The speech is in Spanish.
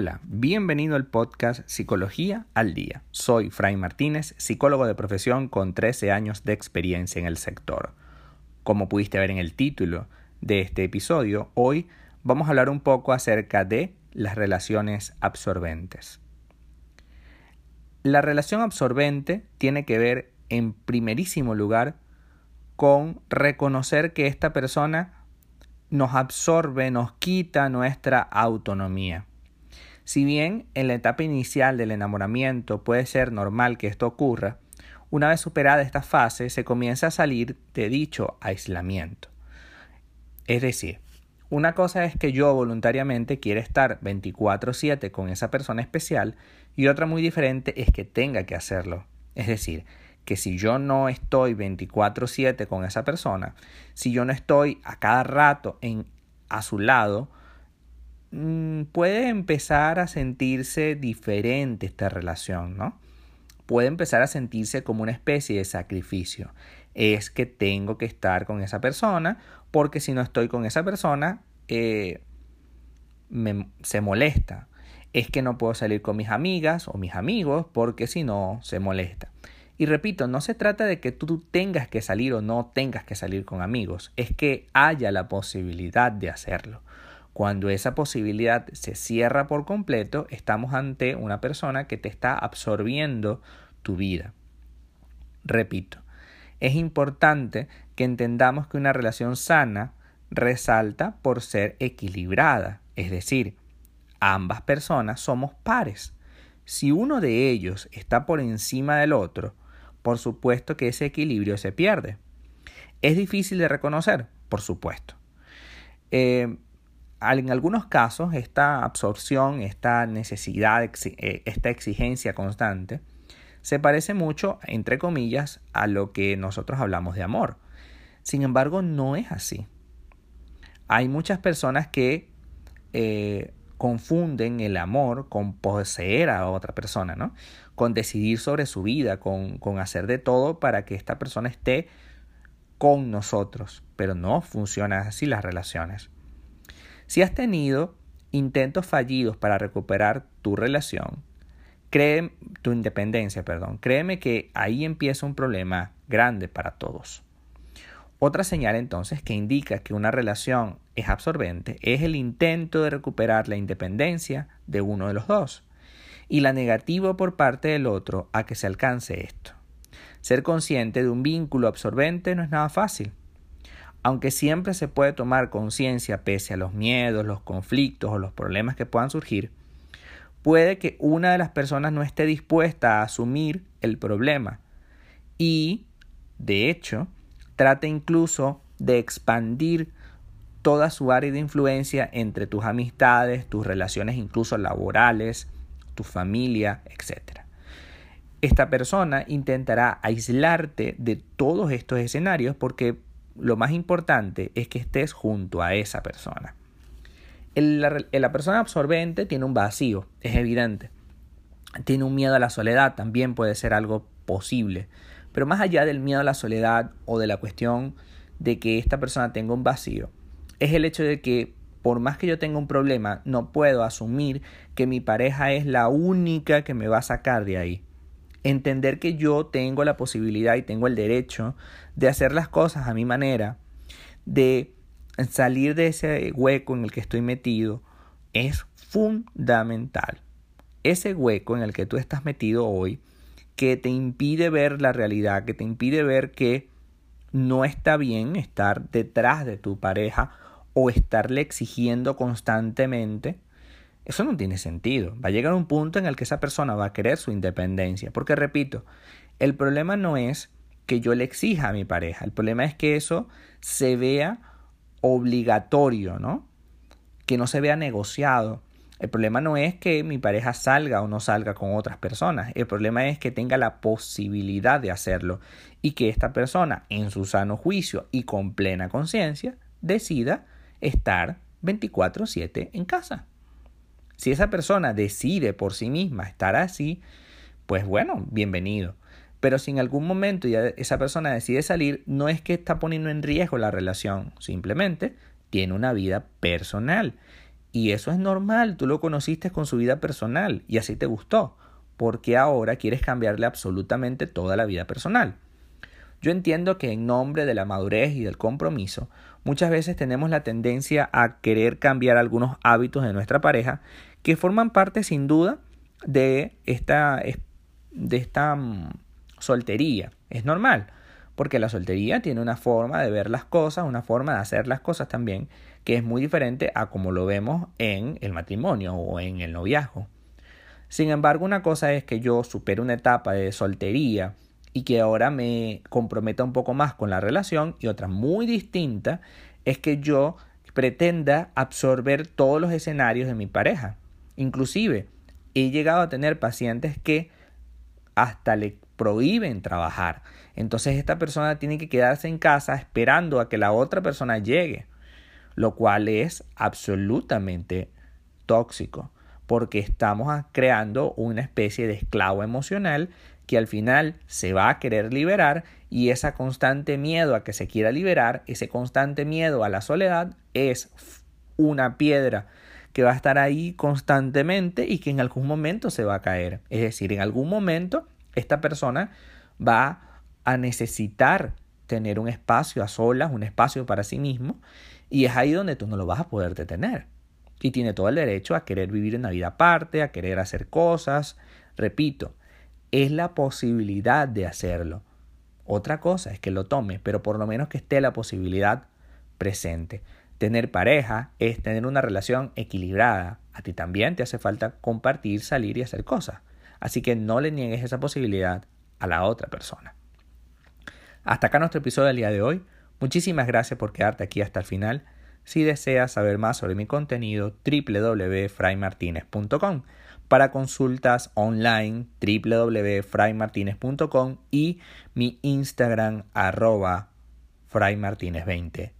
Hola, bienvenido al podcast Psicología al Día. Soy Fray Martínez, psicólogo de profesión con 13 años de experiencia en el sector. Como pudiste ver en el título de este episodio, hoy vamos a hablar un poco acerca de las relaciones absorbentes. La relación absorbente tiene que ver en primerísimo lugar con reconocer que esta persona nos absorbe, nos quita nuestra autonomía. Si bien en la etapa inicial del enamoramiento puede ser normal que esto ocurra, una vez superada esta fase se comienza a salir de dicho aislamiento. Es decir, una cosa es que yo voluntariamente quiera estar 24/7 con esa persona especial y otra muy diferente es que tenga que hacerlo. Es decir, que si yo no estoy 24/7 con esa persona, si yo no estoy a cada rato en, a su lado, puede empezar a sentirse diferente esta relación, ¿no? Puede empezar a sentirse como una especie de sacrificio. Es que tengo que estar con esa persona porque si no estoy con esa persona eh, se molesta. Es que no puedo salir con mis amigas o mis amigos porque si no se molesta. Y repito, no se trata de que tú tengas que salir o no tengas que salir con amigos, es que haya la posibilidad de hacerlo. Cuando esa posibilidad se cierra por completo, estamos ante una persona que te está absorbiendo tu vida. Repito, es importante que entendamos que una relación sana resalta por ser equilibrada, es decir, ambas personas somos pares. Si uno de ellos está por encima del otro, por supuesto que ese equilibrio se pierde. Es difícil de reconocer, por supuesto. Eh, en algunos casos esta absorción, esta necesidad, eh, esta exigencia constante, se parece mucho, entre comillas, a lo que nosotros hablamos de amor. Sin embargo, no es así. Hay muchas personas que eh, confunden el amor con poseer a otra persona, ¿no? Con decidir sobre su vida, con, con hacer de todo para que esta persona esté con nosotros. Pero no funcionan así las relaciones. Si has tenido intentos fallidos para recuperar tu relación, cree, tu independencia, perdón, créeme que ahí empieza un problema grande para todos. Otra señal entonces que indica que una relación es absorbente es el intento de recuperar la independencia de uno de los dos y la negativa por parte del otro a que se alcance esto. Ser consciente de un vínculo absorbente no es nada fácil. Aunque siempre se puede tomar conciencia pese a los miedos, los conflictos o los problemas que puedan surgir, puede que una de las personas no esté dispuesta a asumir el problema y, de hecho, trate incluso de expandir toda su área de influencia entre tus amistades, tus relaciones incluso laborales, tu familia, etc. Esta persona intentará aislarte de todos estos escenarios porque lo más importante es que estés junto a esa persona. la, persona absorbente tiene un vacío, es evidente. Tiene un miedo a la soledad, también puede ser algo posible. Pero más allá del miedo a la soledad o de la cuestión de que esta persona tenga un vacío, es el hecho de que por más que yo tenga un problema, no puedo asumir que mi pareja es la única que me va a sacar de ahí entender que yo tengo la posibilidad y tengo el derecho de hacer las cosas a mi manera, de salir de ese hueco en el que estoy metido, es fundamental. Ese hueco en el que tú estás metido hoy, que te impide ver la realidad, que te impide ver que no está bien estar detrás de tu pareja o estarle exigiendo constantemente, eso no tiene sentido. Va a llegar un punto en el que esa persona va a querer su independencia. Porque, repito, el problema no es que yo le exija a mi pareja. El problema es que eso se vea obligatorio, ¿no? Que no se vea negociado. El problema no es que mi pareja salga o no salga con otras personas. El problema es que tenga la posibilidad de hacerlo y que esta persona, en su sano juicio y con plena conciencia, decida estar 24/7 en casa. Si esa persona decide por sí misma estar así, pues bueno, bienvenido. Pero si en algún momento ya esa persona decide salir, no es que está poniendo en riesgo la relación, simplemente tiene una vida personal Y eso es normal, tú lo conociste con su vida personal y así te gustó, porque ahora quieres cambiarle absolutamente toda la vida personal. Yo entiendo que en nombre de la madurez y del compromiso, muchas veces tenemos la tendencia a querer cambiar algunos hábitos de nuestra pareja que forman parte sin duda de esta, de esta mm, soltería. Es normal, porque la soltería tiene una forma de ver las cosas, una forma de hacer las cosas también, que es muy diferente a como lo vemos en el matrimonio o en el noviazgo. Sin embargo, una cosa es que yo supere una etapa de soltería y que ahora me comprometa un poco más con la relación y otra muy distinta es que yo pretenda absorber todos los escenarios de mi pareja. Inclusive he llegado a tener pacientes que hasta le prohíben trabajar. Entonces esta persona tiene que quedarse en casa esperando a que la otra persona llegue, lo cual es absolutamente tóxico, porque estamos creando una especie de esclavo emocional que al final se va a querer liberar y ese constante miedo a que se quiera liberar, ese constante miedo a la soledad es una piedra que va a estar ahí constantemente y que en algún momento se va a caer. Es decir, en algún momento esta persona va a necesitar tener un espacio a solas, un espacio para sí mismo, y es ahí donde tú no lo vas a poder detener. Y tiene todo el derecho a querer vivir una vida aparte, a querer hacer cosas. Repito, es la posibilidad de hacerlo. Otra cosa es que lo tome, pero por lo menos que esté la posibilidad presente. Tener pareja es tener una relación equilibrada. A ti también te hace falta compartir, salir y hacer cosas. Así que no le niegues esa posibilidad a la otra persona. Hasta acá nuestro episodio del día de hoy. Muchísimas gracias por quedarte aquí hasta el final. Si deseas saber más sobre mi contenido, www.fraymartinez.com para consultas online www.fraymartinez.com y mi Instagram arroba fraymartinez20.